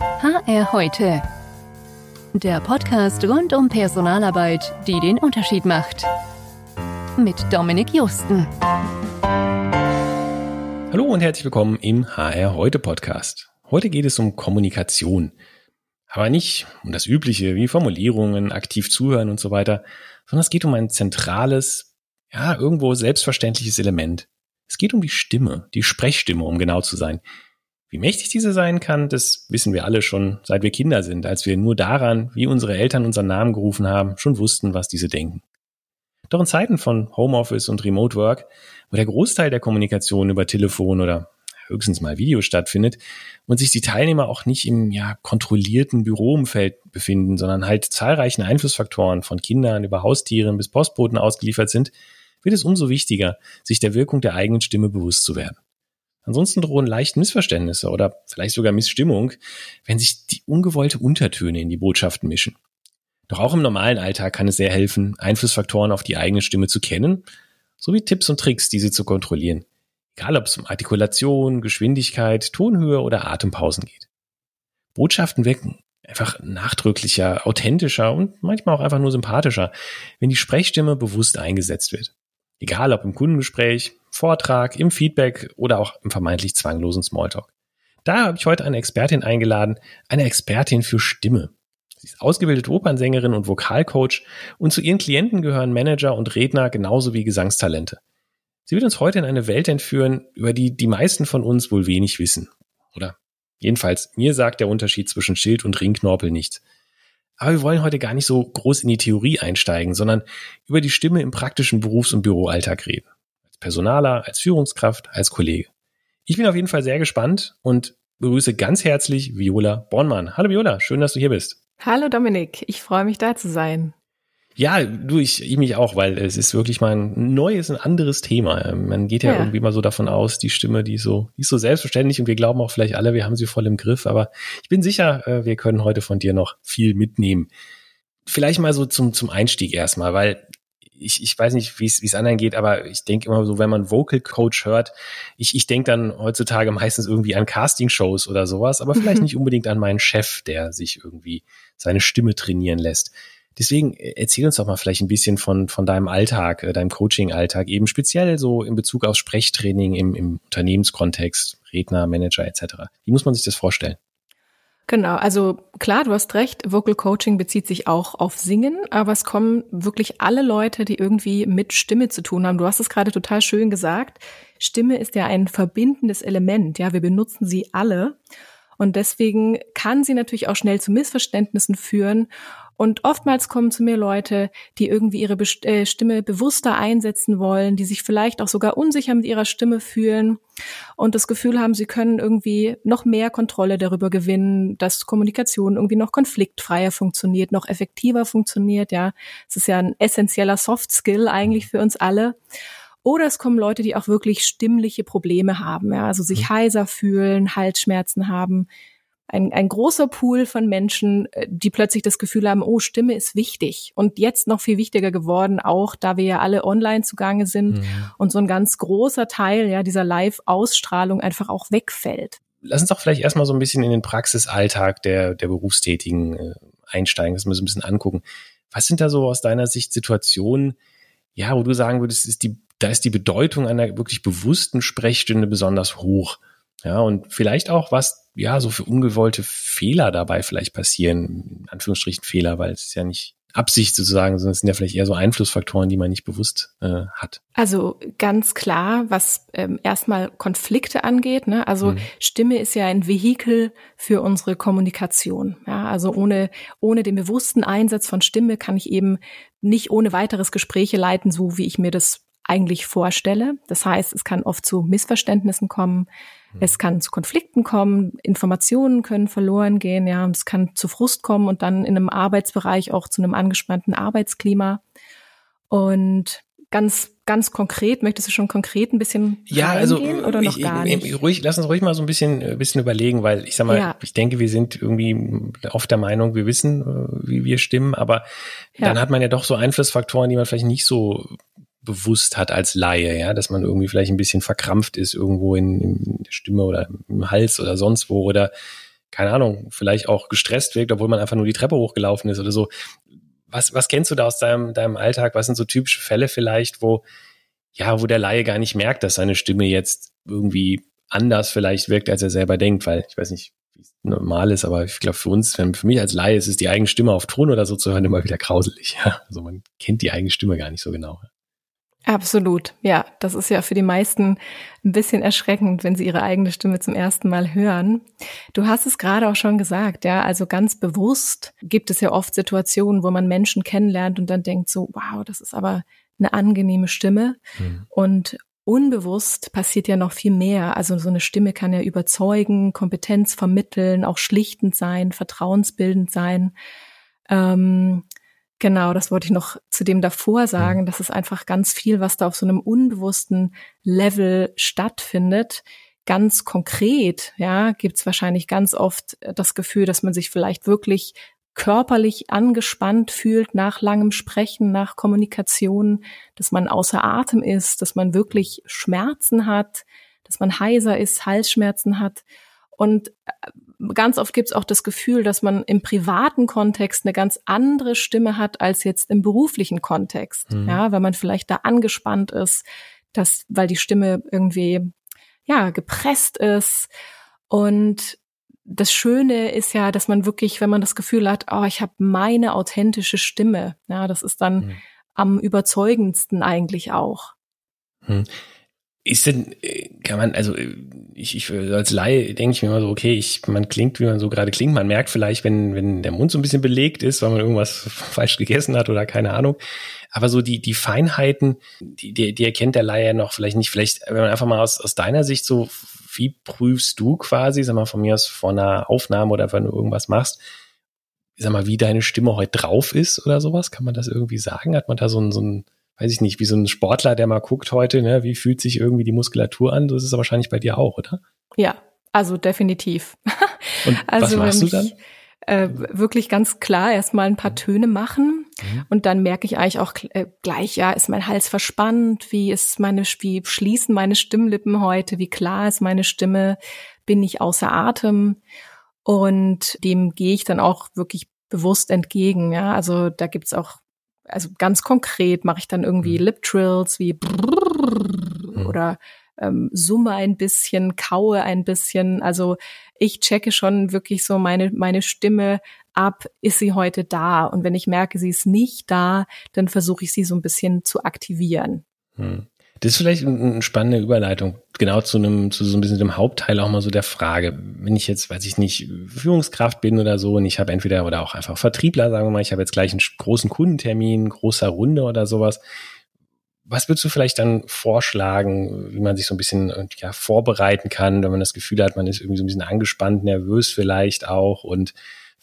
HR heute. Der Podcast rund um Personalarbeit, die den Unterschied macht. Mit Dominik Justen. Hallo und herzlich willkommen im HR heute Podcast. Heute geht es um Kommunikation. Aber nicht um das Übliche wie Formulierungen, aktiv zuhören und so weiter, sondern es geht um ein zentrales, ja, irgendwo selbstverständliches Element. Es geht um die Stimme, die Sprechstimme, um genau zu sein. Wie mächtig diese sein kann, das wissen wir alle schon, seit wir Kinder sind, als wir nur daran, wie unsere Eltern unseren Namen gerufen haben, schon wussten, was diese denken. Doch in Zeiten von Homeoffice und Remote Work, wo der Großteil der Kommunikation über Telefon oder höchstens mal Video stattfindet und sich die Teilnehmer auch nicht im ja, kontrollierten Büroumfeld befinden, sondern halt zahlreichen Einflussfaktoren von Kindern über Haustieren bis Postboten ausgeliefert sind, wird es umso wichtiger, sich der Wirkung der eigenen Stimme bewusst zu werden. Ansonsten drohen leicht Missverständnisse oder vielleicht sogar Missstimmung, wenn sich die ungewollte Untertöne in die Botschaften mischen. Doch auch im normalen Alltag kann es sehr helfen, Einflussfaktoren auf die eigene Stimme zu kennen, sowie Tipps und Tricks, diese zu kontrollieren. Egal ob es um Artikulation, Geschwindigkeit, Tonhöhe oder Atempausen geht. Botschaften wirken einfach nachdrücklicher, authentischer und manchmal auch einfach nur sympathischer, wenn die Sprechstimme bewusst eingesetzt wird. Egal ob im Kundengespräch, Vortrag, im Feedback oder auch im vermeintlich zwanglosen Smalltalk. Da habe ich heute eine Expertin eingeladen, eine Expertin für Stimme. Sie ist ausgebildete Opernsängerin und Vokalcoach und zu ihren Klienten gehören Manager und Redner genauso wie Gesangstalente. Sie wird uns heute in eine Welt entführen, über die die meisten von uns wohl wenig wissen. Oder jedenfalls, mir sagt der Unterschied zwischen Schild und Ringknorpel nichts. Aber wir wollen heute gar nicht so groß in die Theorie einsteigen, sondern über die Stimme im praktischen Berufs- und Büroalltag reden. Als Personaler, als Führungskraft, als Kollege. Ich bin auf jeden Fall sehr gespannt und begrüße ganz herzlich Viola Bornmann. Hallo Viola, schön, dass du hier bist. Hallo Dominik, ich freue mich da zu sein. Ja, du, ich, ich mich auch, weil es ist wirklich mal ein neues, ein anderes Thema. Man geht ja, ja, irgendwie mal so davon aus, die Stimme, die ist so, die ist so selbstverständlich und wir glauben auch vielleicht alle, wir haben sie voll im Griff, aber ich bin sicher, äh, wir können heute von dir noch viel mitnehmen. Vielleicht mal so zum, zum Einstieg erstmal, weil ich, ich weiß nicht, wie es anderen geht, aber ich denke immer so, wenn man Vocal Coach hört, ich, ich denke dann heutzutage meistens irgendwie an Casting-Shows oder sowas, aber vielleicht nicht unbedingt an meinen Chef, der sich irgendwie seine Stimme trainieren lässt. Deswegen äh, erzähl uns doch mal vielleicht ein bisschen von, von deinem Alltag, äh, deinem Coaching-Alltag, eben speziell so in Bezug auf Sprechtraining im, im Unternehmenskontext, Redner, Manager etc. Wie muss man sich das vorstellen? Genau, also klar, du hast recht, Vocal Coaching bezieht sich auch auf Singen, aber es kommen wirklich alle Leute, die irgendwie mit Stimme zu tun haben. Du hast es gerade total schön gesagt. Stimme ist ja ein verbindendes Element, ja, wir benutzen sie alle. Und deswegen kann sie natürlich auch schnell zu Missverständnissen führen und oftmals kommen zu mir Leute, die irgendwie ihre Best äh, Stimme bewusster einsetzen wollen, die sich vielleicht auch sogar unsicher mit ihrer Stimme fühlen und das Gefühl haben, sie können irgendwie noch mehr Kontrolle darüber gewinnen, dass Kommunikation irgendwie noch konfliktfreier funktioniert, noch effektiver funktioniert. Ja, es ist ja ein essentieller Soft Skill eigentlich für uns alle. Oder es kommen Leute, die auch wirklich stimmliche Probleme haben, ja, also sich mhm. heiser fühlen, Halsschmerzen haben, ein, ein großer Pool von Menschen, äh, die plötzlich das Gefühl haben, oh, Stimme ist wichtig. Und jetzt noch viel wichtiger geworden, auch da wir ja alle online zugange sind mhm. und so ein ganz großer Teil ja dieser Live-Ausstrahlung einfach auch wegfällt. Lass uns doch vielleicht erstmal so ein bisschen in den Praxisalltag der, der Berufstätigen äh, einsteigen, das mal so ein bisschen angucken. Was sind da so aus deiner Sicht Situationen, ja, wo du sagen würdest, ist die, da ist die Bedeutung einer wirklich bewussten Sprechstunde besonders hoch? Ja, und vielleicht auch, was ja so für ungewollte Fehler dabei vielleicht passieren, in Anführungsstrichen Fehler, weil es ist ja nicht Absicht sozusagen, sondern es sind ja vielleicht eher so Einflussfaktoren, die man nicht bewusst äh, hat. Also ganz klar, was ähm, erstmal Konflikte angeht. Ne? Also mhm. Stimme ist ja ein Vehikel für unsere Kommunikation. Ja? Also ohne ohne den bewussten Einsatz von Stimme kann ich eben nicht ohne weiteres Gespräche leiten, so wie ich mir das eigentlich vorstelle. Das heißt, es kann oft zu Missverständnissen kommen. Es kann zu Konflikten kommen, Informationen können verloren gehen, ja, und es kann zu Frust kommen und dann in einem Arbeitsbereich auch zu einem angespannten Arbeitsklima. Und ganz ganz konkret, möchtest du schon konkret ein bisschen ja, also oder noch ich, gar nicht? Ruhig, lass uns ruhig mal so ein bisschen, ein äh, bisschen überlegen, weil ich sag mal, ja. ich denke, wir sind irgendwie oft der Meinung, wir wissen, äh, wie wir stimmen, aber ja. dann hat man ja doch so Einflussfaktoren, die man vielleicht nicht so bewusst hat als Laie, ja, dass man irgendwie vielleicht ein bisschen verkrampft ist irgendwo in, in der Stimme oder im Hals oder sonst wo oder keine Ahnung, vielleicht auch gestresst wirkt, obwohl man einfach nur die Treppe hochgelaufen ist oder so. Was, was kennst du da aus deinem, deinem Alltag? Was sind so typische Fälle vielleicht, wo, ja, wo der Laie gar nicht merkt, dass seine Stimme jetzt irgendwie anders vielleicht wirkt, als er selber denkt, weil ich weiß nicht, wie es normal ist, aber ich glaube für uns, für mich als Laie ist es die eigene Stimme auf Ton oder so zu hören immer wieder grauselig. Ja? Also man kennt die eigene Stimme gar nicht so genau. Absolut, ja. Das ist ja für die meisten ein bisschen erschreckend, wenn sie ihre eigene Stimme zum ersten Mal hören. Du hast es gerade auch schon gesagt, ja. Also ganz bewusst gibt es ja oft Situationen, wo man Menschen kennenlernt und dann denkt so, wow, das ist aber eine angenehme Stimme. Mhm. Und unbewusst passiert ja noch viel mehr. Also so eine Stimme kann ja überzeugen, Kompetenz vermitteln, auch schlichtend sein, vertrauensbildend sein. Ähm, Genau, das wollte ich noch zu dem davor sagen. Mhm. Das ist einfach ganz viel, was da auf so einem unbewussten Level stattfindet. Ganz konkret, ja, gibt's wahrscheinlich ganz oft das Gefühl, dass man sich vielleicht wirklich körperlich angespannt fühlt nach langem Sprechen, nach Kommunikation, dass man außer Atem ist, dass man wirklich Schmerzen hat, dass man heiser ist, Halsschmerzen hat. Und äh, ganz oft gibt es auch das Gefühl, dass man im privaten Kontext eine ganz andere Stimme hat als jetzt im beruflichen Kontext. Mhm. Ja, weil man vielleicht da angespannt ist, dass, weil die Stimme irgendwie, ja, gepresst ist. Und das Schöne ist ja, dass man wirklich, wenn man das Gefühl hat, oh, ich habe meine authentische Stimme, ja, das ist dann mhm. am überzeugendsten eigentlich auch. Mhm. Ist denn, äh, kann man, also äh, ich, ich als Laie denke ich mir immer so, okay, ich, man klingt, wie man so gerade klingt. Man merkt vielleicht, wenn, wenn der Mund so ein bisschen belegt ist, weil man irgendwas falsch gegessen hat oder keine Ahnung. Aber so die, die Feinheiten, die, die, die erkennt der Laie noch vielleicht nicht. Vielleicht, wenn man einfach mal aus, aus deiner Sicht so, wie prüfst du quasi, sag mal, von mir aus vor einer Aufnahme oder wenn du irgendwas machst, sag mal, wie deine Stimme heute drauf ist oder sowas? Kann man das irgendwie sagen? Hat man da so ein, so ein weiß ich nicht, wie so ein Sportler, der mal guckt heute, ne, wie fühlt sich irgendwie die Muskulatur an? So ist es wahrscheinlich bei dir auch, oder? Ja, also definitiv. Und also was machst du dann? Äh, wirklich ganz klar erstmal ein paar mhm. Töne machen mhm. und dann merke ich eigentlich auch äh, gleich, ja, ist mein Hals verspannt, wie ist meine, wie schließen meine Stimmlippen heute, wie klar ist meine Stimme, bin ich außer Atem und dem gehe ich dann auch wirklich bewusst entgegen, ja, also da gibt's auch also ganz konkret mache ich dann irgendwie mhm. Lip Trills wie mhm. oder ähm, summe ein bisschen, kaue ein bisschen. Also ich checke schon wirklich so meine, meine Stimme ab, ist sie heute da? Und wenn ich merke, sie ist nicht da, dann versuche ich sie so ein bisschen zu aktivieren. Hm. Das ist vielleicht eine spannende Überleitung, genau zu einem, zu so ein bisschen dem Hauptteil auch mal so der Frage. Wenn ich jetzt, weiß ich nicht, Führungskraft bin oder so und ich habe entweder oder auch einfach Vertriebler, sagen wir mal, ich habe jetzt gleich einen großen Kundentermin, großer Runde oder sowas. Was würdest du vielleicht dann vorschlagen, wie man sich so ein bisschen ja, vorbereiten kann, wenn man das Gefühl hat, man ist irgendwie so ein bisschen angespannt, nervös vielleicht auch und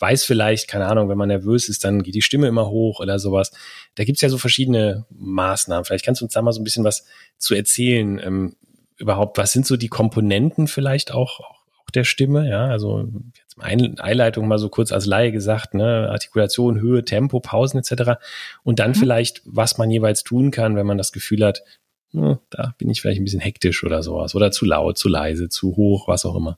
weiß vielleicht, keine Ahnung, wenn man nervös ist, dann geht die Stimme immer hoch oder sowas. Da gibt's ja so verschiedene Maßnahmen. Vielleicht kannst du uns da mal so ein bisschen was zu erzählen. Ähm, überhaupt, was sind so die Komponenten vielleicht auch, auch, auch der Stimme? Ja, also jetzt mal Einleitung mal so kurz als Laie gesagt, ne, Artikulation, Höhe, Tempo, Pausen etc. Und dann mhm. vielleicht, was man jeweils tun kann, wenn man das Gefühl hat, hm, da bin ich vielleicht ein bisschen hektisch oder sowas oder zu laut, zu leise, zu hoch, was auch immer.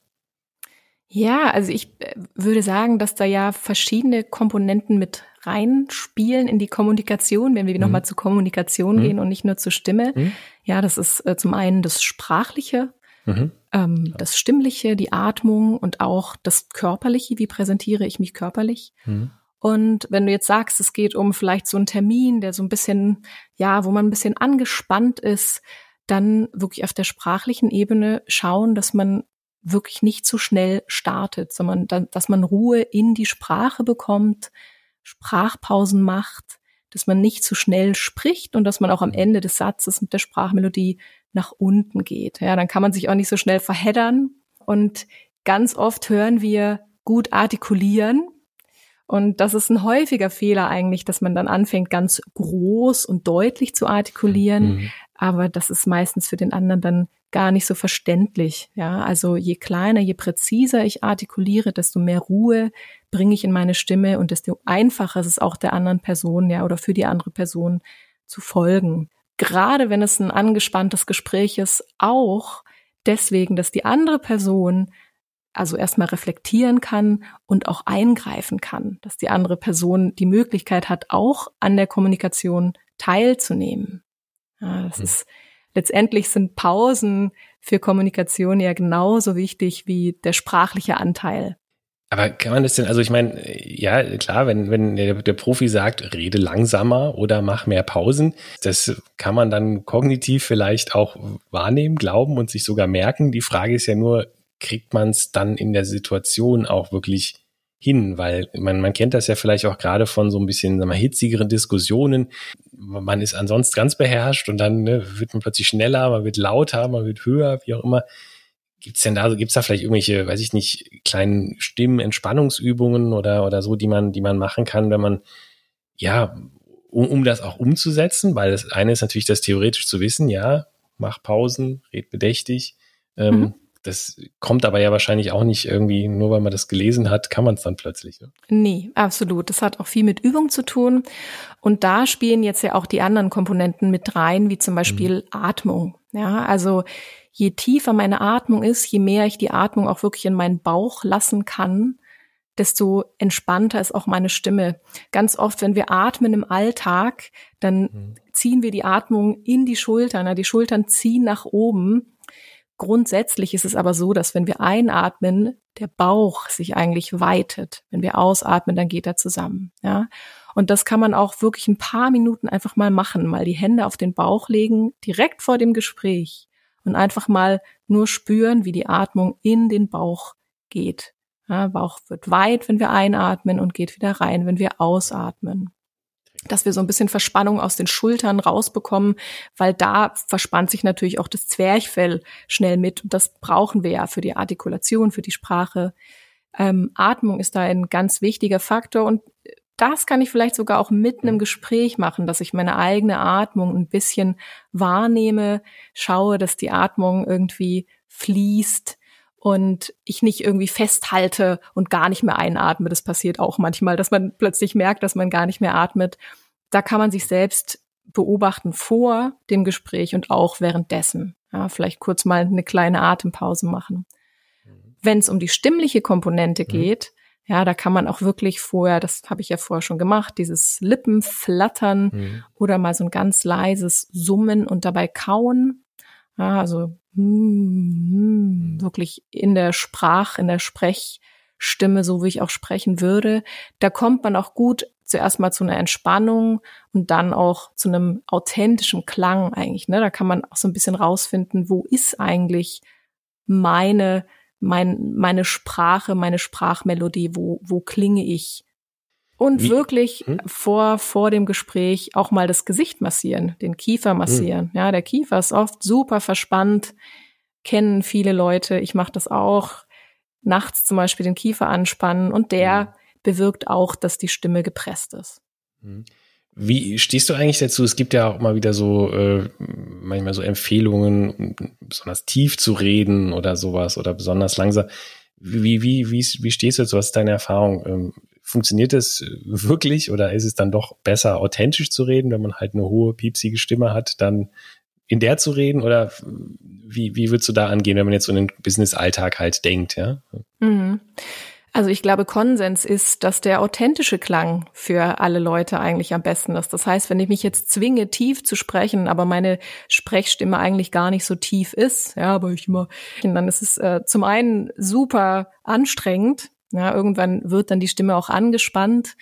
Ja, also ich äh, würde sagen, dass da ja verschiedene Komponenten mit reinspielen in die Kommunikation, wenn wir mhm. nochmal zur Kommunikation mhm. gehen und nicht nur zur Stimme. Mhm. Ja, das ist äh, zum einen das Sprachliche, mhm. ähm, ja. das Stimmliche, die Atmung und auch das Körperliche. Wie präsentiere ich mich körperlich? Mhm. Und wenn du jetzt sagst, es geht um vielleicht so einen Termin, der so ein bisschen, ja, wo man ein bisschen angespannt ist, dann wirklich auf der sprachlichen Ebene schauen, dass man wirklich nicht zu schnell startet, sondern dass man Ruhe in die Sprache bekommt, Sprachpausen macht, dass man nicht zu schnell spricht und dass man auch am Ende des Satzes mit der Sprachmelodie nach unten geht. Ja, dann kann man sich auch nicht so schnell verheddern und ganz oft hören wir gut artikulieren. Und das ist ein häufiger Fehler eigentlich, dass man dann anfängt, ganz groß und deutlich zu artikulieren. Mhm. Aber das ist meistens für den anderen dann gar nicht so verständlich. Ja, also je kleiner, je präziser ich artikuliere, desto mehr Ruhe bringe ich in meine Stimme und desto einfacher ist es auch der anderen Person, ja, oder für die andere Person zu folgen. Gerade wenn es ein angespanntes Gespräch ist, auch deswegen, dass die andere Person also erstmal reflektieren kann und auch eingreifen kann, dass die andere Person die Möglichkeit hat, auch an der Kommunikation teilzunehmen. Ja, das mhm. ist letztendlich sind Pausen für Kommunikation ja genauso wichtig wie der sprachliche Anteil. Aber kann man das denn, also ich meine, ja, klar, wenn, wenn der, der, Profi sagt, rede langsamer oder mach mehr Pausen, das kann man dann kognitiv vielleicht auch wahrnehmen, glauben und sich sogar merken. Die Frage ist ja nur, kriegt man es dann in der Situation auch wirklich hin, weil man, man kennt das ja vielleicht auch gerade von so ein bisschen sagen wir, hitzigeren Diskussionen. Man ist ansonsten ganz beherrscht und dann ne, wird man plötzlich schneller, man wird lauter, man wird höher, wie auch immer. Gibt's denn da, gibt's da vielleicht irgendwelche, weiß ich nicht, kleinen Stimmen-Entspannungsübungen oder, oder so, die man, die man machen kann, wenn man, ja, um, um das auch umzusetzen, weil das eine ist natürlich das theoretisch zu wissen, ja, mach Pausen, red bedächtig. Ähm, mhm. Das kommt aber ja wahrscheinlich auch nicht irgendwie, nur weil man das gelesen hat, kann man es dann plötzlich. Ne? Nee, absolut. Das hat auch viel mit Übung zu tun. Und da spielen jetzt ja auch die anderen Komponenten mit rein, wie zum Beispiel mhm. Atmung. Ja, also je tiefer meine Atmung ist, je mehr ich die Atmung auch wirklich in meinen Bauch lassen kann, desto entspannter ist auch meine Stimme. Ganz oft, wenn wir atmen im Alltag, dann mhm. ziehen wir die Atmung in die Schultern. Die Schultern ziehen nach oben Grundsätzlich ist es aber so, dass wenn wir einatmen, der Bauch sich eigentlich weitet. Wenn wir ausatmen, dann geht er zusammen. Ja. Und das kann man auch wirklich ein paar Minuten einfach mal machen, mal die Hände auf den Bauch legen, direkt vor dem Gespräch und einfach mal nur spüren, wie die Atmung in den Bauch geht. Ja, Bauch wird weit, wenn wir einatmen und geht wieder rein, wenn wir ausatmen dass wir so ein bisschen Verspannung aus den Schultern rausbekommen, weil da verspannt sich natürlich auch das Zwerchfell schnell mit. Und das brauchen wir ja für die Artikulation, für die Sprache. Ähm, Atmung ist da ein ganz wichtiger Faktor und das kann ich vielleicht sogar auch mitten im Gespräch machen, dass ich meine eigene Atmung ein bisschen wahrnehme, schaue, dass die Atmung irgendwie fließt, und ich nicht irgendwie festhalte und gar nicht mehr einatme. Das passiert auch manchmal, dass man plötzlich merkt, dass man gar nicht mehr atmet. Da kann man sich selbst beobachten vor dem Gespräch und auch währenddessen. Ja, vielleicht kurz mal eine kleine Atempause machen. Mhm. Wenn es um die stimmliche Komponente mhm. geht, mhm. ja, da kann man auch wirklich vorher, das habe ich ja vorher schon gemacht, dieses Lippenflattern mhm. oder mal so ein ganz leises Summen und dabei kauen. Ja, also mm, wirklich in der Sprach, in der Sprechstimme, so wie ich auch sprechen würde. Da kommt man auch gut zuerst mal zu einer Entspannung und dann auch zu einem authentischen Klang eigentlich. Ne? Da kann man auch so ein bisschen rausfinden, wo ist eigentlich meine, mein, meine Sprache, meine Sprachmelodie, wo, wo klinge ich und Wie? wirklich hm? vor, vor dem Gespräch auch mal das Gesicht massieren, den Kiefer hm. massieren. Hm. Ja, der Kiefer ist oft super verspannt, kennen viele Leute. Ich mache das auch. Nachts zum Beispiel den Kiefer anspannen und der hm. bewirkt auch, dass die Stimme gepresst ist. Hm. Wie stehst du eigentlich dazu? Es gibt ja auch mal wieder so äh, manchmal so Empfehlungen, besonders tief zu reden oder sowas oder besonders langsam. Wie, wie, wie, wie stehst du dazu? Was ist deine Erfahrung? Ähm, funktioniert es wirklich oder ist es dann doch besser, authentisch zu reden, wenn man halt eine hohe, piepsige Stimme hat, dann in der zu reden oder wie, wie würdest du da angehen, wenn man jetzt so in den Business-Alltag halt denkt, ja? Mhm. Also ich glaube, Konsens ist, dass der authentische Klang für alle Leute eigentlich am besten ist. Das heißt, wenn ich mich jetzt zwinge, tief zu sprechen, aber meine Sprechstimme eigentlich gar nicht so tief ist, ja, aber ich immer, dann ist es äh, zum einen super anstrengend, ja, irgendwann wird dann die Stimme auch angespannt.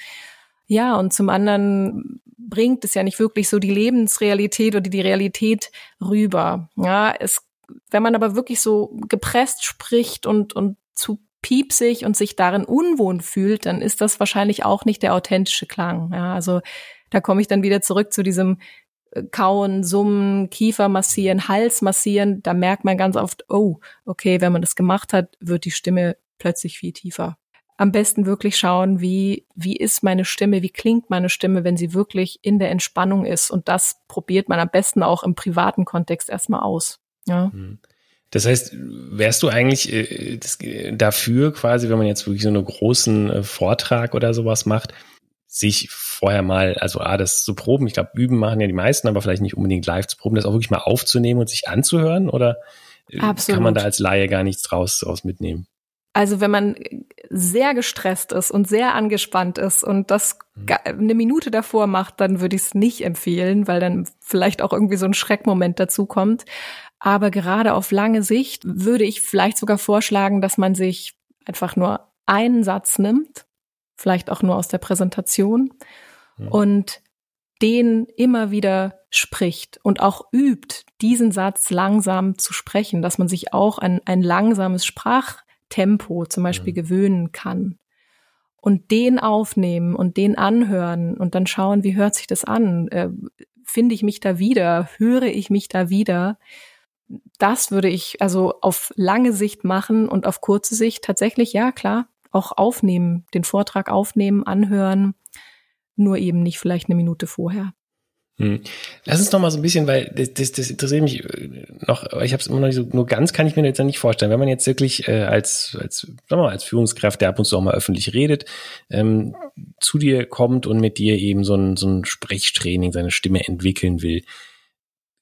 Ja, und zum anderen bringt es ja nicht wirklich so die Lebensrealität oder die Realität rüber. Ja, es, wenn man aber wirklich so gepresst spricht und, und zu piepsig und sich darin unwohn fühlt, dann ist das wahrscheinlich auch nicht der authentische Klang. Ja, also da komme ich dann wieder zurück zu diesem äh, Kauen, Summen, Kiefer massieren, Hals massieren. Da merkt man ganz oft, oh, okay, wenn man das gemacht hat, wird die Stimme plötzlich viel tiefer am besten wirklich schauen, wie, wie ist meine Stimme, wie klingt meine Stimme, wenn sie wirklich in der Entspannung ist. Und das probiert man am besten auch im privaten Kontext erstmal aus. Ja. Mhm. Das heißt, wärst du eigentlich äh, das, dafür quasi, wenn man jetzt wirklich so einen großen äh, Vortrag oder sowas macht, sich vorher mal, also ah, das zu proben, ich glaube, üben machen ja die meisten, aber vielleicht nicht unbedingt live zu proben, das auch wirklich mal aufzunehmen und sich anzuhören oder Absolut. kann man da als Laie gar nichts draus, draus mitnehmen? Also wenn man sehr gestresst ist und sehr angespannt ist und das mhm. eine Minute davor macht, dann würde ich es nicht empfehlen, weil dann vielleicht auch irgendwie so ein Schreckmoment dazu kommt. Aber gerade auf lange Sicht würde ich vielleicht sogar vorschlagen, dass man sich einfach nur einen Satz nimmt, vielleicht auch nur aus der Präsentation mhm. und den immer wieder spricht und auch übt, diesen Satz langsam zu sprechen, dass man sich auch an ein langsames Sprach Tempo zum Beispiel mhm. gewöhnen kann. Und den aufnehmen und den anhören und dann schauen, wie hört sich das an? Äh, Finde ich mich da wieder? Höre ich mich da wieder? Das würde ich also auf lange Sicht machen und auf kurze Sicht tatsächlich, ja klar, auch aufnehmen, den Vortrag aufnehmen, anhören, nur eben nicht vielleicht eine Minute vorher. Hm. Lass uns noch mal so ein bisschen, weil das, das, das interessiert mich äh, noch, ich habe es immer noch nicht so, nur ganz kann ich mir jetzt nicht vorstellen. Wenn man jetzt wirklich äh, als, als, sagen wir mal, als Führungskraft, der ab und zu auch mal öffentlich redet, ähm, zu dir kommt und mit dir eben so ein, so ein Sprechtraining, seine Stimme entwickeln will.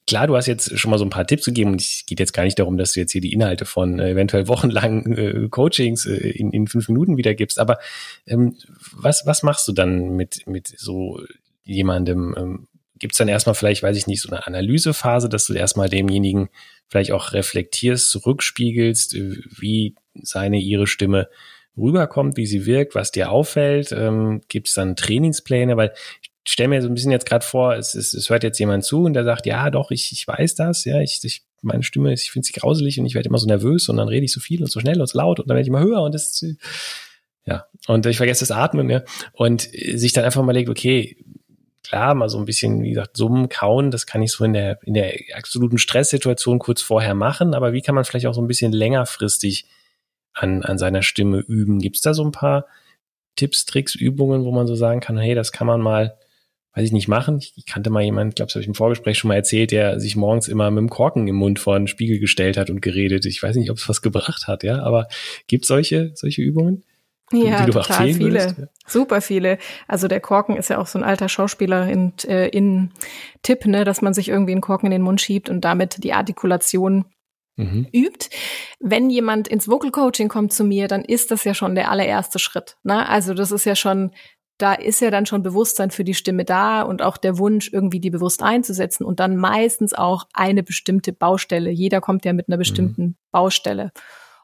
Klar, du hast jetzt schon mal so ein paar Tipps gegeben und es geht jetzt gar nicht darum, dass du jetzt hier die Inhalte von äh, eventuell wochenlangen äh, Coachings äh, in, in fünf Minuten wiedergibst, aber ähm, was, was machst du dann mit, mit so jemandem, ähm, gibt es dann erstmal vielleicht, weiß ich nicht, so eine Analysephase, dass du erstmal demjenigen vielleicht auch reflektierst, zurückspiegelst, äh, wie seine, ihre Stimme rüberkommt, wie sie wirkt, was dir auffällt. Ähm, gibt es dann Trainingspläne? Weil ich stelle mir so ein bisschen jetzt gerade vor, es, es, es hört jetzt jemand zu und der sagt, ja, doch, ich, ich weiß das, ja, ich, ich meine Stimme, ich finde sie grauselig und ich werde immer so nervös und dann rede ich so viel und so schnell und so laut und dann werde ich immer höher und das ja, und ich vergesse das Atmen, ja. Und sich dann einfach mal legt, okay, klar, mal so ein bisschen, wie gesagt, summen, kauen, das kann ich so in der, in der absoluten Stresssituation kurz vorher machen, aber wie kann man vielleicht auch so ein bisschen längerfristig an, an seiner Stimme üben? Gibt es da so ein paar Tipps, Tricks, Übungen, wo man so sagen kann, hey, das kann man mal, weiß ich nicht, machen? Ich, ich kannte mal jemanden, ich glaube, das habe ich im Vorgespräch schon mal erzählt, der sich morgens immer mit dem Korken im Mund vor einen Spiegel gestellt hat und geredet. Ich weiß nicht, ob es was gebracht hat, ja, aber gibt solche, solche Übungen? Ja, total viele. Würdest, Super viele. Also der Korken ist ja auch so ein alter Schauspieler in, äh, in Tipp, ne, dass man sich irgendwie einen Korken in den Mund schiebt und damit die Artikulation mhm. übt. Wenn jemand ins Vocal Coaching kommt zu mir, dann ist das ja schon der allererste Schritt. Ne? Also das ist ja schon, da ist ja dann schon Bewusstsein für die Stimme da und auch der Wunsch, irgendwie die bewusst einzusetzen und dann meistens auch eine bestimmte Baustelle. Jeder kommt ja mit einer bestimmten mhm. Baustelle.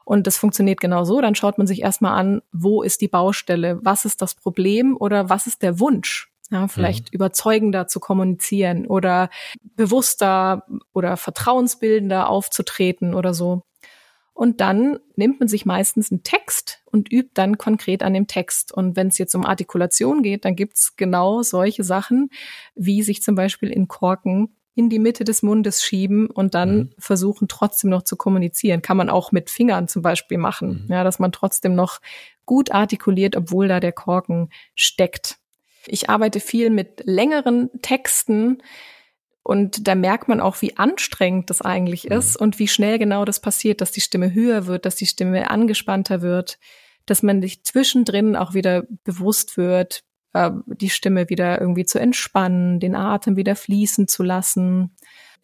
Und das funktioniert genau so. Dann schaut man sich erstmal an, wo ist die Baustelle? Was ist das Problem oder was ist der Wunsch? Ja, vielleicht mhm. überzeugender zu kommunizieren oder bewusster oder vertrauensbildender aufzutreten oder so. Und dann nimmt man sich meistens einen Text und übt dann konkret an dem Text. Und wenn es jetzt um Artikulation geht, dann gibt's genau solche Sachen, wie sich zum Beispiel in Korken in die Mitte des Mundes schieben und dann mhm. versuchen trotzdem noch zu kommunizieren. Kann man auch mit Fingern zum Beispiel machen, mhm. ja, dass man trotzdem noch gut artikuliert, obwohl da der Korken steckt. Ich arbeite viel mit längeren Texten und da merkt man auch, wie anstrengend das eigentlich mhm. ist und wie schnell genau das passiert, dass die Stimme höher wird, dass die Stimme angespannter wird, dass man sich zwischendrin auch wieder bewusst wird, äh, die Stimme wieder irgendwie zu entspannen, den Atem wieder fließen zu lassen,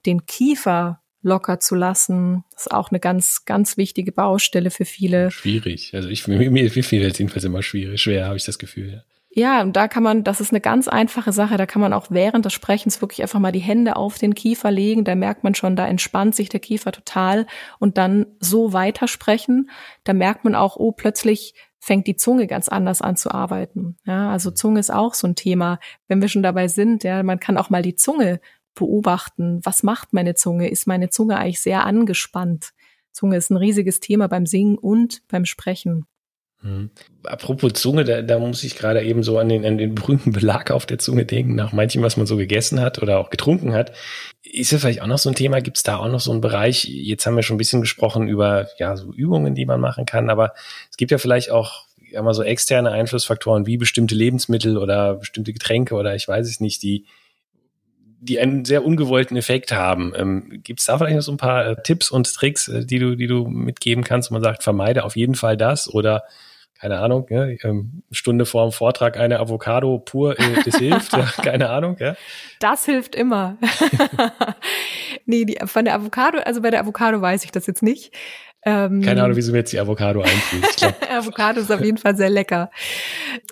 den Kiefer locker zu lassen. Das ist auch eine ganz, ganz wichtige Baustelle für viele. Schwierig. Also ich, mir, mir es jedenfalls immer schwierig, schwer, habe ich das Gefühl. Ja, und da kann man, das ist eine ganz einfache Sache, da kann man auch während des Sprechens wirklich einfach mal die Hände auf den Kiefer legen, da merkt man schon, da entspannt sich der Kiefer total und dann so weitersprechen, da merkt man auch, oh, plötzlich fängt die Zunge ganz anders an zu arbeiten. Ja, also. Zunge ist auch so ein Thema. Wenn wir schon dabei sind, ja, man kann auch mal die Zunge beobachten. Was macht meine Zunge? Ist meine Zunge eigentlich sehr angespannt? Zunge ist ein riesiges Thema beim Singen und beim Sprechen. Mhm. Apropos Zunge, da, da muss ich gerade eben so an den, an den berühmten Belag auf der Zunge denken, nach manchem, was man so gegessen hat oder auch getrunken hat. Ist ja vielleicht auch noch so ein Thema, gibt es da auch noch so einen Bereich, jetzt haben wir schon ein bisschen gesprochen über ja so Übungen, die man machen kann, aber es gibt ja vielleicht auch ja mal so externe Einflussfaktoren wie bestimmte Lebensmittel oder bestimmte Getränke oder ich weiß es nicht, die die einen sehr ungewollten Effekt haben. Ähm, Gibt es da vielleicht noch so ein paar äh, Tipps und Tricks, äh, die du, die du mitgeben kannst, wo man sagt, vermeide auf jeden Fall das oder keine Ahnung, ja, ähm, Stunde vor dem Vortrag eine Avocado pur, äh, das hilft, ja, keine Ahnung, ja. Das hilft immer. nee, die, von der Avocado, also bei der Avocado weiß ich das jetzt nicht. Ähm, Keine Ahnung, wieso mir jetzt die Avocado einfühlt. Avocado ist auf jeden Fall sehr lecker.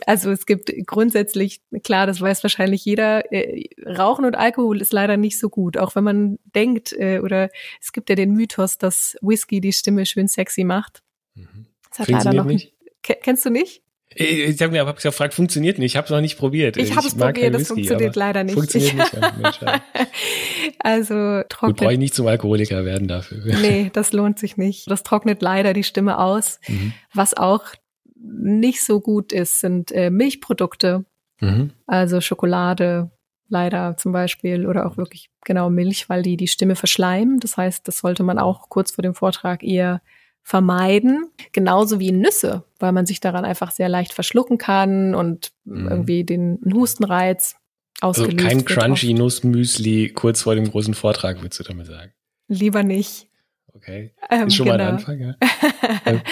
Also es gibt grundsätzlich, klar, das weiß wahrscheinlich jeder, äh, Rauchen und Alkohol ist leider nicht so gut. Auch wenn man denkt, äh, oder es gibt ja den Mythos, dass Whisky die Stimme schön sexy macht. Mhm. Das hat leider noch nicht. Kennst du nicht? Ich habe mir aber gefragt, funktioniert nicht. Ich habe es noch nicht probiert. Ich habe es probiert, das funktioniert leider nicht. Funktioniert nicht. Ja, Mensch, ja. Also trocknet. Du brauche ich nicht zum Alkoholiker werden dafür. Nee, das lohnt sich nicht. Das trocknet leider die Stimme aus. Mhm. Was auch nicht so gut ist, sind äh, Milchprodukte. Mhm. Also Schokolade, leider zum Beispiel, oder auch wirklich genau Milch, weil die die Stimme verschleimen. Das heißt, das sollte man auch kurz vor dem Vortrag eher vermeiden. Genauso wie Nüsse, weil man sich daran einfach sehr leicht verschlucken kann und mhm. irgendwie den Hustenreiz ausgelöst Also kein crunchy Nussmüsli kurz vor dem großen Vortrag, würdest du damit sagen? Lieber nicht. Okay. Ähm, Ist schon genau. mal ein Anfang, ja.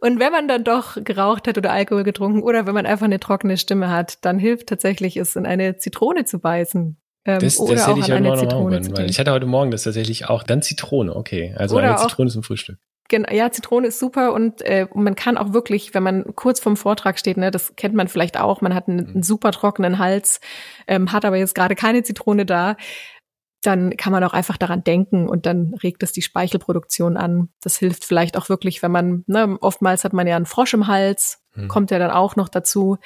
Und wenn man dann doch geraucht hat oder Alkohol getrunken oder wenn man einfach eine trockene Stimme hat, dann hilft tatsächlich es, in eine Zitrone zu beißen. Ähm, das, das hätte ich heute Morgen machen können, weil ich hatte heute Morgen das tatsächlich auch. Dann Zitrone, okay. Also oder eine Zitrone zum Frühstück. Ja, Zitrone ist super und äh, man kann auch wirklich, wenn man kurz vorm Vortrag steht, ne, das kennt man vielleicht auch, man hat einen, einen mhm. super trockenen Hals, ähm, hat aber jetzt gerade keine Zitrone da, dann kann man auch einfach daran denken und dann regt es die Speichelproduktion an. Das hilft vielleicht auch wirklich, wenn man, ne, oftmals hat man ja einen Frosch im Hals, hm. kommt ja dann auch noch dazu.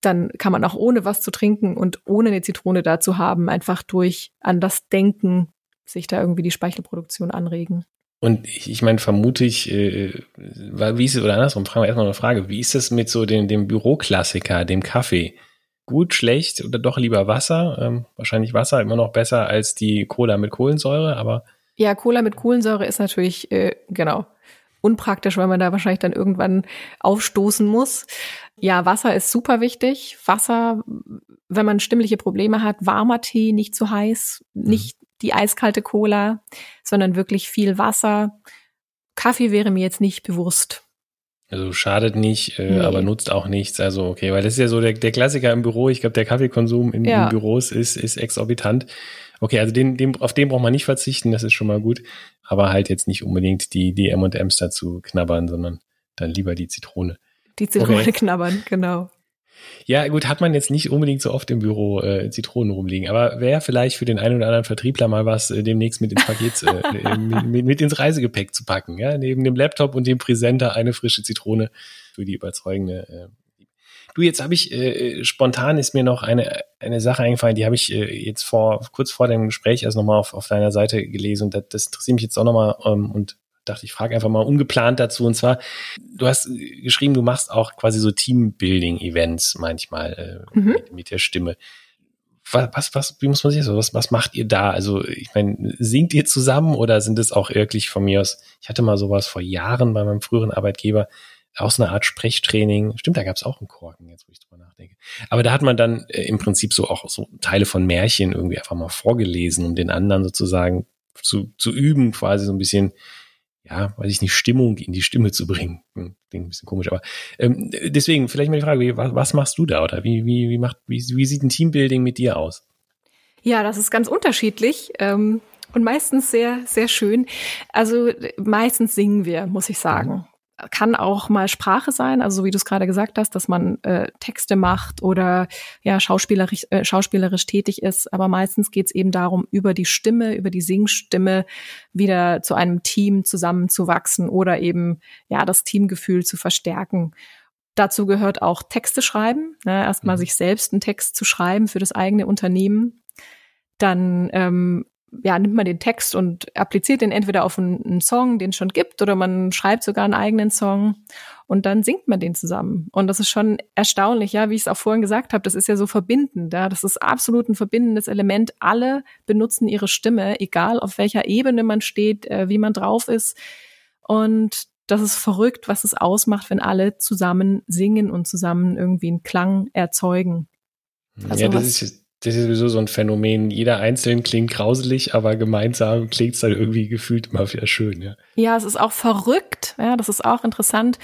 Dann kann man auch ohne was zu trinken und ohne eine Zitrone da zu haben, einfach durch an das Denken sich da irgendwie die Speichelproduktion anregen. Und ich, ich meine, vermute ich, äh, wie ist es, oder andersrum, fragen wir erstmal eine Frage, wie ist es mit so dem, dem Büroklassiker, dem Kaffee? Gut, schlecht oder doch lieber Wasser? Ähm, wahrscheinlich Wasser immer noch besser als die Cola mit Kohlensäure, aber. Ja, Cola mit Kohlensäure ist natürlich, äh, genau, unpraktisch, weil man da wahrscheinlich dann irgendwann aufstoßen muss. Ja, Wasser ist super wichtig. Wasser, wenn man stimmliche Probleme hat, warmer Tee, nicht zu heiß, nicht die eiskalte Cola, sondern wirklich viel Wasser. Kaffee wäre mir jetzt nicht bewusst. Also schadet nicht, äh, nee. aber nutzt auch nichts. Also okay, weil das ist ja so der, der Klassiker im Büro. Ich glaube, der Kaffeekonsum in, ja. in, Büros ist, ist exorbitant. Okay, also den, den, auf den braucht man nicht verzichten, das ist schon mal gut. Aber halt jetzt nicht unbedingt die, die M&M's dazu knabbern, sondern dann lieber die Zitrone. Die Zitrone okay. knabbern, genau. Ja, gut, hat man jetzt nicht unbedingt so oft im Büro äh, Zitronen rumliegen, aber wäre vielleicht für den einen oder anderen Vertriebler mal was, äh, demnächst mit ins Paket, äh, äh mit, mit, ins Reisegepäck zu packen. Ja, neben dem Laptop und dem Präsenter eine frische Zitrone für die überzeugende. Äh. Du, jetzt habe ich äh, spontan ist mir noch eine eine Sache eingefallen, die habe ich äh, jetzt vor kurz vor dem Gespräch erst nochmal auf, auf deiner Seite gelesen und das, das interessiert mich jetzt auch nochmal ähm, und dachte, ich frage einfach mal ungeplant dazu. Und zwar, du hast geschrieben, du machst auch quasi so Teambuilding-Events manchmal äh, mhm. mit, mit, der Stimme. Was, was, was, wie muss man sich das, was, was macht ihr da? Also, ich meine, singt ihr zusammen oder sind es auch wirklich von mir aus? Ich hatte mal sowas vor Jahren bei meinem früheren Arbeitgeber, auch so eine Art Sprechtraining. Stimmt, da gab es auch einen Korken, jetzt wo ich drüber nachdenke. Aber da hat man dann äh, im Prinzip so auch so Teile von Märchen irgendwie einfach mal vorgelesen, um den anderen sozusagen zu, zu üben, quasi so ein bisschen ja, weiß ich nicht, Stimmung in die Stimme zu bringen. Hm, klingt ein bisschen komisch, aber ähm, deswegen vielleicht mal die Frage, wie, was, was machst du da oder wie, wie, wie, macht, wie, wie sieht ein Teambuilding mit dir aus? Ja, das ist ganz unterschiedlich. Ähm, und meistens sehr, sehr schön. Also meistens singen wir, muss ich sagen. Kann auch mal Sprache sein, also so wie du es gerade gesagt hast, dass man äh, Texte macht oder ja schauspielerisch, äh, schauspielerisch tätig ist. Aber meistens geht es eben darum, über die Stimme, über die Singstimme wieder zu einem Team zusammenzuwachsen oder eben ja das Teamgefühl zu verstärken. Dazu gehört auch Texte schreiben, ne? erstmal mhm. sich selbst einen Text zu schreiben für das eigene Unternehmen. Dann ähm, ja, nimmt man den Text und appliziert den entweder auf einen, einen, Song, den es schon gibt, oder man schreibt sogar einen eigenen Song und dann singt man den zusammen. Und das ist schon erstaunlich, ja, wie ich es auch vorhin gesagt habe, das ist ja so verbindend, ja, das ist absolut ein verbindendes Element. Alle benutzen ihre Stimme, egal auf welcher Ebene man steht, äh, wie man drauf ist. Und das ist verrückt, was es ausmacht, wenn alle zusammen singen und zusammen irgendwie einen Klang erzeugen. Also ja, das ist das ist sowieso so ein Phänomen. Jeder einzeln klingt grauselig, aber gemeinsam klingt es dann irgendwie gefühlt immer wieder schön, ja. Ja, es ist auch verrückt, ja, das ist auch interessant,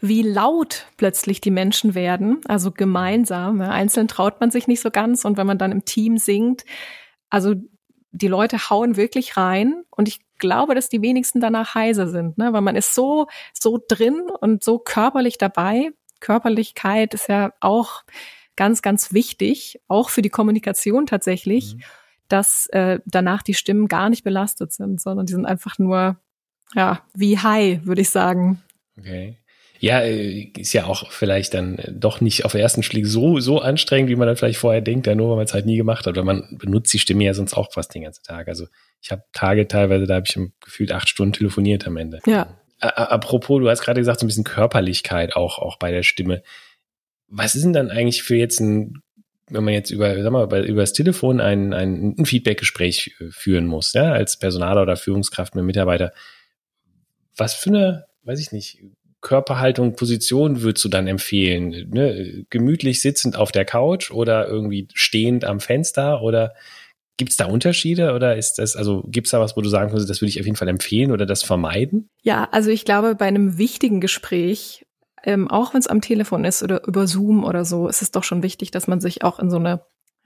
wie laut plötzlich die Menschen werden. Also gemeinsam. Ja. Einzeln traut man sich nicht so ganz und wenn man dann im Team singt, also die Leute hauen wirklich rein und ich glaube, dass die wenigsten danach heiser sind, ne? weil man ist so, so drin und so körperlich dabei. Körperlichkeit ist ja auch ganz, ganz wichtig, auch für die Kommunikation tatsächlich, mhm. dass äh, danach die Stimmen gar nicht belastet sind, sondern die sind einfach nur, ja, wie high, würde ich sagen. Okay. Ja, äh, ist ja auch vielleicht dann doch nicht auf den ersten Schlag so, so anstrengend, wie man dann vielleicht vorher denkt, ja, nur weil man es halt nie gemacht hat. Oder man benutzt die Stimme ja sonst auch fast den ganzen Tag. Also ich habe Tage teilweise, da habe ich gefühlt acht Stunden telefoniert am Ende. Ja. Apropos, du hast gerade gesagt, so ein bisschen Körperlichkeit auch, auch bei der Stimme was ist denn dann eigentlich für jetzt ein, wenn man jetzt über, sag mal, über das Telefon ein, ein, ein Feedbackgespräch äh, führen muss, ja, als Personaler oder Führungskraft mit Mitarbeiter, was für eine, weiß ich nicht, Körperhaltung, Position würdest du dann empfehlen? Ne? Gemütlich sitzend auf der Couch oder irgendwie stehend am Fenster oder Gibt es da Unterschiede oder ist das, also gibt es da was, wo du sagen würdest, das würde ich auf jeden Fall empfehlen oder das vermeiden? Ja, also ich glaube, bei einem wichtigen Gespräch ähm, auch wenn es am Telefon ist oder über Zoom oder so, ist es doch schon wichtig, dass man sich auch in so eine,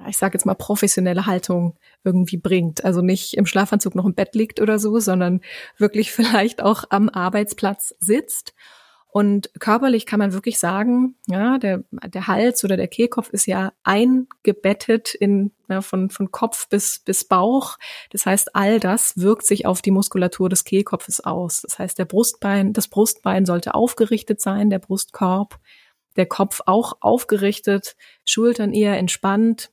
ich sage jetzt mal, professionelle Haltung irgendwie bringt. Also nicht im Schlafanzug noch im Bett liegt oder so, sondern wirklich vielleicht auch am Arbeitsplatz sitzt und körperlich kann man wirklich sagen, ja, der, der Hals oder der Kehlkopf ist ja eingebettet in, ja, von, von Kopf bis, bis Bauch. Das heißt, all das wirkt sich auf die Muskulatur des Kehlkopfes aus. Das heißt, der Brustbein, das Brustbein sollte aufgerichtet sein, der Brustkorb, der Kopf auch aufgerichtet, Schultern eher entspannt,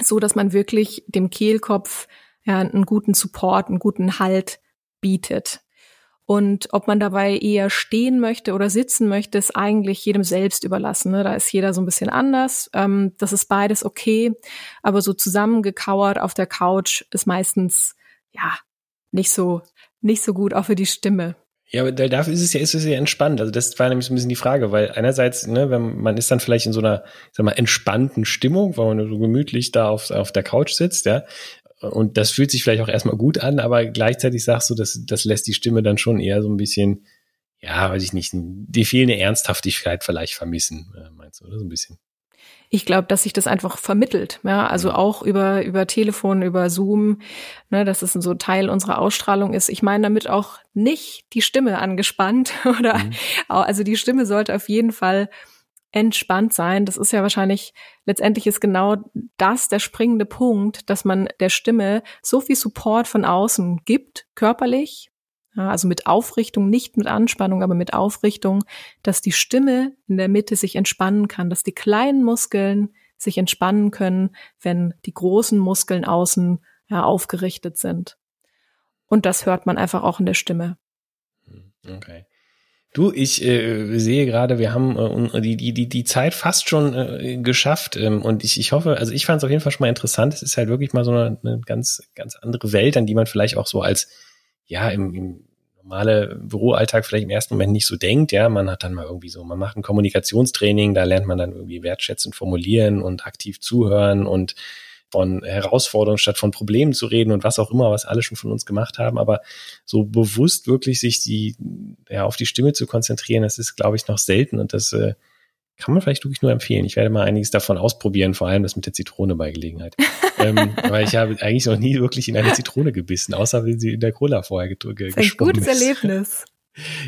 so dass man wirklich dem Kehlkopf ja, einen guten Support, einen guten Halt bietet. Und ob man dabei eher stehen möchte oder sitzen möchte, ist eigentlich jedem selbst überlassen. Ne? Da ist jeder so ein bisschen anders. Ähm, das ist beides okay. Aber so zusammengekauert auf der Couch ist meistens, ja, nicht so, nicht so gut, auch für die Stimme. Ja, aber dafür ist es ja, ist es ja entspannt. Also das war nämlich so ein bisschen die Frage, weil einerseits, ne, wenn man ist dann vielleicht in so einer, sag mal, entspannten Stimmung, weil man so gemütlich da auf, auf der Couch sitzt, ja. Und das fühlt sich vielleicht auch erstmal gut an, aber gleichzeitig sagst du, das, das lässt die Stimme dann schon eher so ein bisschen, ja, weiß ich nicht, die fehlende Ernsthaftigkeit vielleicht vermissen, äh, meinst du, oder so ein bisschen? Ich glaube, dass sich das einfach vermittelt, ja, also auch über über Telefon, über Zoom, ne, dass es so Teil unserer Ausstrahlung ist. Ich meine damit auch nicht die Stimme angespannt oder mhm. also die Stimme sollte auf jeden Fall entspannt sein. Das ist ja wahrscheinlich, letztendlich ist genau das der springende Punkt, dass man der Stimme so viel Support von außen gibt, körperlich, ja, also mit Aufrichtung, nicht mit Anspannung, aber mit Aufrichtung, dass die Stimme in der Mitte sich entspannen kann, dass die kleinen Muskeln sich entspannen können, wenn die großen Muskeln außen ja, aufgerichtet sind. Und das hört man einfach auch in der Stimme. Okay. Du, ich äh, sehe gerade, wir haben äh, die, die, die, die Zeit fast schon äh, geschafft ähm, und ich, ich hoffe, also ich fand es auf jeden Fall schon mal interessant. Es ist halt wirklich mal so eine, eine ganz, ganz andere Welt, an die man vielleicht auch so als, ja, im, im normale Büroalltag vielleicht im ersten Moment nicht so denkt. Ja, man hat dann mal irgendwie so, man macht ein Kommunikationstraining, da lernt man dann irgendwie wertschätzend formulieren und aktiv zuhören und von Herausforderungen statt von Problemen zu reden und was auch immer, was alle schon von uns gemacht haben. Aber so bewusst wirklich sich die, ja, auf die Stimme zu konzentrieren, das ist, glaube ich, noch selten und das äh, kann man vielleicht wirklich nur empfehlen. Ich werde mal einiges davon ausprobieren, vor allem das mit der Zitrone bei Gelegenheit. ähm, weil ich habe eigentlich noch nie wirklich in eine Zitrone gebissen, außer wenn sie in der Cola vorher gedrückt ist. Ein gutes ist. Erlebnis.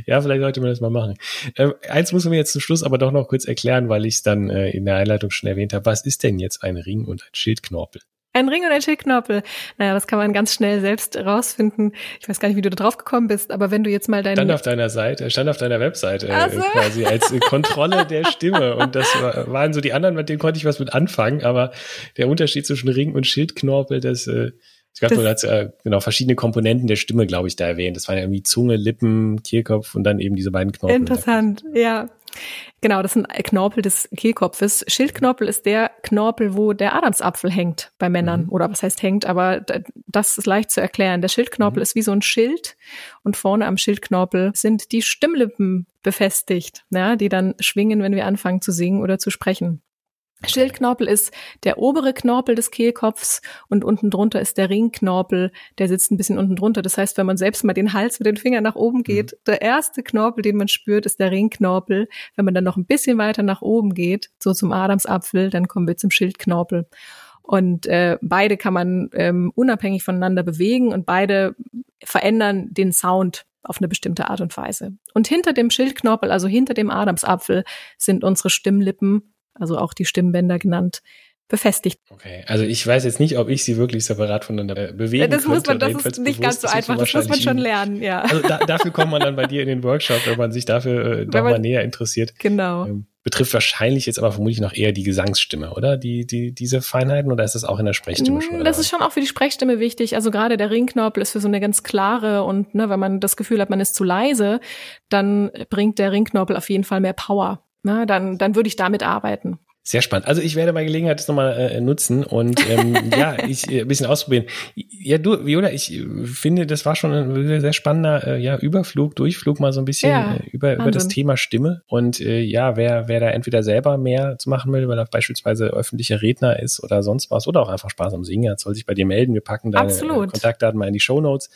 Ja, vielleicht sollte man das mal machen. Ähm, eins muss man mir jetzt zum Schluss aber doch noch kurz erklären, weil ich es dann äh, in der Einleitung schon erwähnt habe. Was ist denn jetzt ein Ring und ein Schildknorpel? Ein Ring und ein Schildknorpel. Naja, das kann man ganz schnell selbst rausfinden. Ich weiß gar nicht, wie du da drauf gekommen bist, aber wenn du jetzt mal deinen... Stand auf deiner Seite, stand auf deiner Webseite äh, so. quasi als äh, Kontrolle der Stimme. Und das waren so die anderen, mit denen konnte ich was mit anfangen, aber der Unterschied zwischen Ring und Schildknorpel, das... Äh, ich glaube, du hast äh, genau verschiedene Komponenten der Stimme, glaube ich, da erwähnt. Das waren ja irgendwie Zunge, Lippen, Kehlkopf und dann eben diese beiden Knorpel. Interessant, ja. Genau, das sind Knorpel des Kehlkopfes. Schildknorpel ist der Knorpel, wo der Adamsapfel hängt bei Männern. Mhm. Oder was heißt hängt, aber das ist leicht zu erklären. Der Schildknorpel mhm. ist wie so ein Schild und vorne am Schildknorpel sind die Stimmlippen befestigt, ja, die dann schwingen, wenn wir anfangen zu singen oder zu sprechen. Schildknorpel ist der obere Knorpel des Kehlkopfs und unten drunter ist der Ringknorpel, der sitzt ein bisschen unten drunter. Das heißt, wenn man selbst mal den Hals mit den Fingern nach oben geht, mhm. der erste Knorpel, den man spürt, ist der Ringknorpel. Wenn man dann noch ein bisschen weiter nach oben geht, so zum Adamsapfel, dann kommen wir zum Schildknorpel. Und äh, beide kann man ähm, unabhängig voneinander bewegen und beide verändern den Sound auf eine bestimmte Art und Weise. Und hinter dem Schildknorpel, also hinter dem Adamsapfel, sind unsere Stimmlippen, also auch die Stimmbänder genannt, befestigt. Okay, also ich weiß jetzt nicht, ob ich sie wirklich separat voneinander äh, bewegen Das muss man, könnte. das ist nicht ganz so einfach, das muss man schon lernen, ja. Also da, dafür kommt man dann bei dir in den Workshop, wenn man sich dafür äh, nochmal näher interessiert. Genau. Ähm, betrifft wahrscheinlich jetzt aber vermutlich noch eher die Gesangsstimme, oder? Die, die, diese Feinheiten oder ist das auch in der Sprechstimme schon? Das ist schon auch für die Sprechstimme wichtig. Also gerade der Ringknorpel ist für so eine ganz klare und ne, wenn man das Gefühl hat, man ist zu leise, dann bringt der Ringknorpel auf jeden Fall mehr Power. Ne, dann, dann würde ich damit arbeiten. Sehr spannend. Also ich werde bei Gelegenheit das nochmal äh, nutzen und ähm, ja, ich äh, ein bisschen ausprobieren. Ja, du, Viola, ich äh, finde, das war schon ein sehr spannender äh, ja, Überflug, Durchflug mal so ein bisschen ja, äh, über, über das Thema Stimme. Und äh, ja, wer, wer da entweder selber mehr zu machen will, weil er beispielsweise öffentlicher Redner ist oder sonst was, oder auch einfach Spaß am Singen hat, soll sich bei dir melden. Wir packen deine Absolut. Kontaktdaten mal in die Show Notes.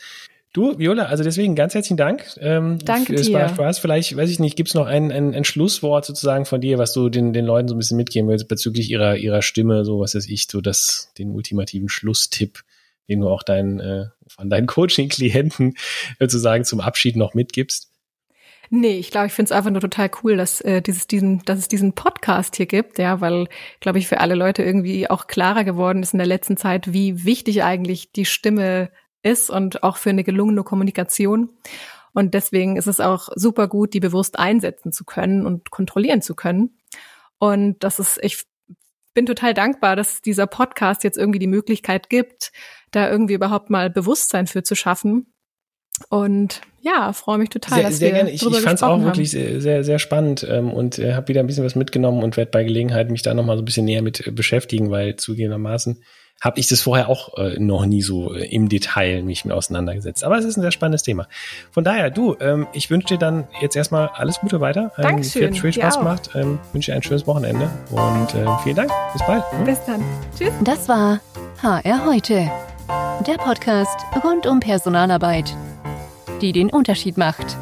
Du, Viola, also deswegen ganz herzlichen Dank. Ähm, Danke dir. Spaß. Vielleicht, weiß ich nicht, gibt es noch ein, ein, ein Schlusswort sozusagen von dir, was du den, den Leuten so ein bisschen mitgeben willst bezüglich ihrer, ihrer Stimme, so was weiß ich, so das, den ultimativen Schlusstipp, den du auch deinen, äh, von deinen Coaching-Klienten sozusagen zum Abschied noch mitgibst? Nee, ich glaube, ich finde es einfach nur total cool, dass, äh, dieses, diesen, dass es diesen Podcast hier gibt, ja, weil, glaube ich, für alle Leute irgendwie auch klarer geworden ist in der letzten Zeit, wie wichtig eigentlich die Stimme ist und auch für eine gelungene Kommunikation. Und deswegen ist es auch super gut, die bewusst einsetzen zu können und kontrollieren zu können. Und das ist, ich bin total dankbar, dass dieser Podcast jetzt irgendwie die Möglichkeit gibt, da irgendwie überhaupt mal Bewusstsein für zu schaffen. Und ja, freue mich total, sehr, dass sehr wir gerne. Ich, ich fand es auch haben. wirklich sehr, sehr, sehr spannend ähm, und äh, habe wieder ein bisschen was mitgenommen und werde bei Gelegenheit mich da nochmal so ein bisschen näher mit äh, beschäftigen, weil zugegebenermaßen habe ich das vorher auch äh, noch nie so äh, im Detail mich mit auseinandergesetzt. Aber es ist ein sehr spannendes Thema. Von daher, du, ähm, ich wünsche dir dann jetzt erstmal alles Gute weiter. Ähm, Dankeschön. Viel, viel Spaß gemacht. Ähm, wünsche dir ein schönes Wochenende und äh, vielen Dank. Bis bald. Hm? Bis dann. Tschüss. Das war HR heute. Der Podcast rund um Personalarbeit, die den Unterschied macht.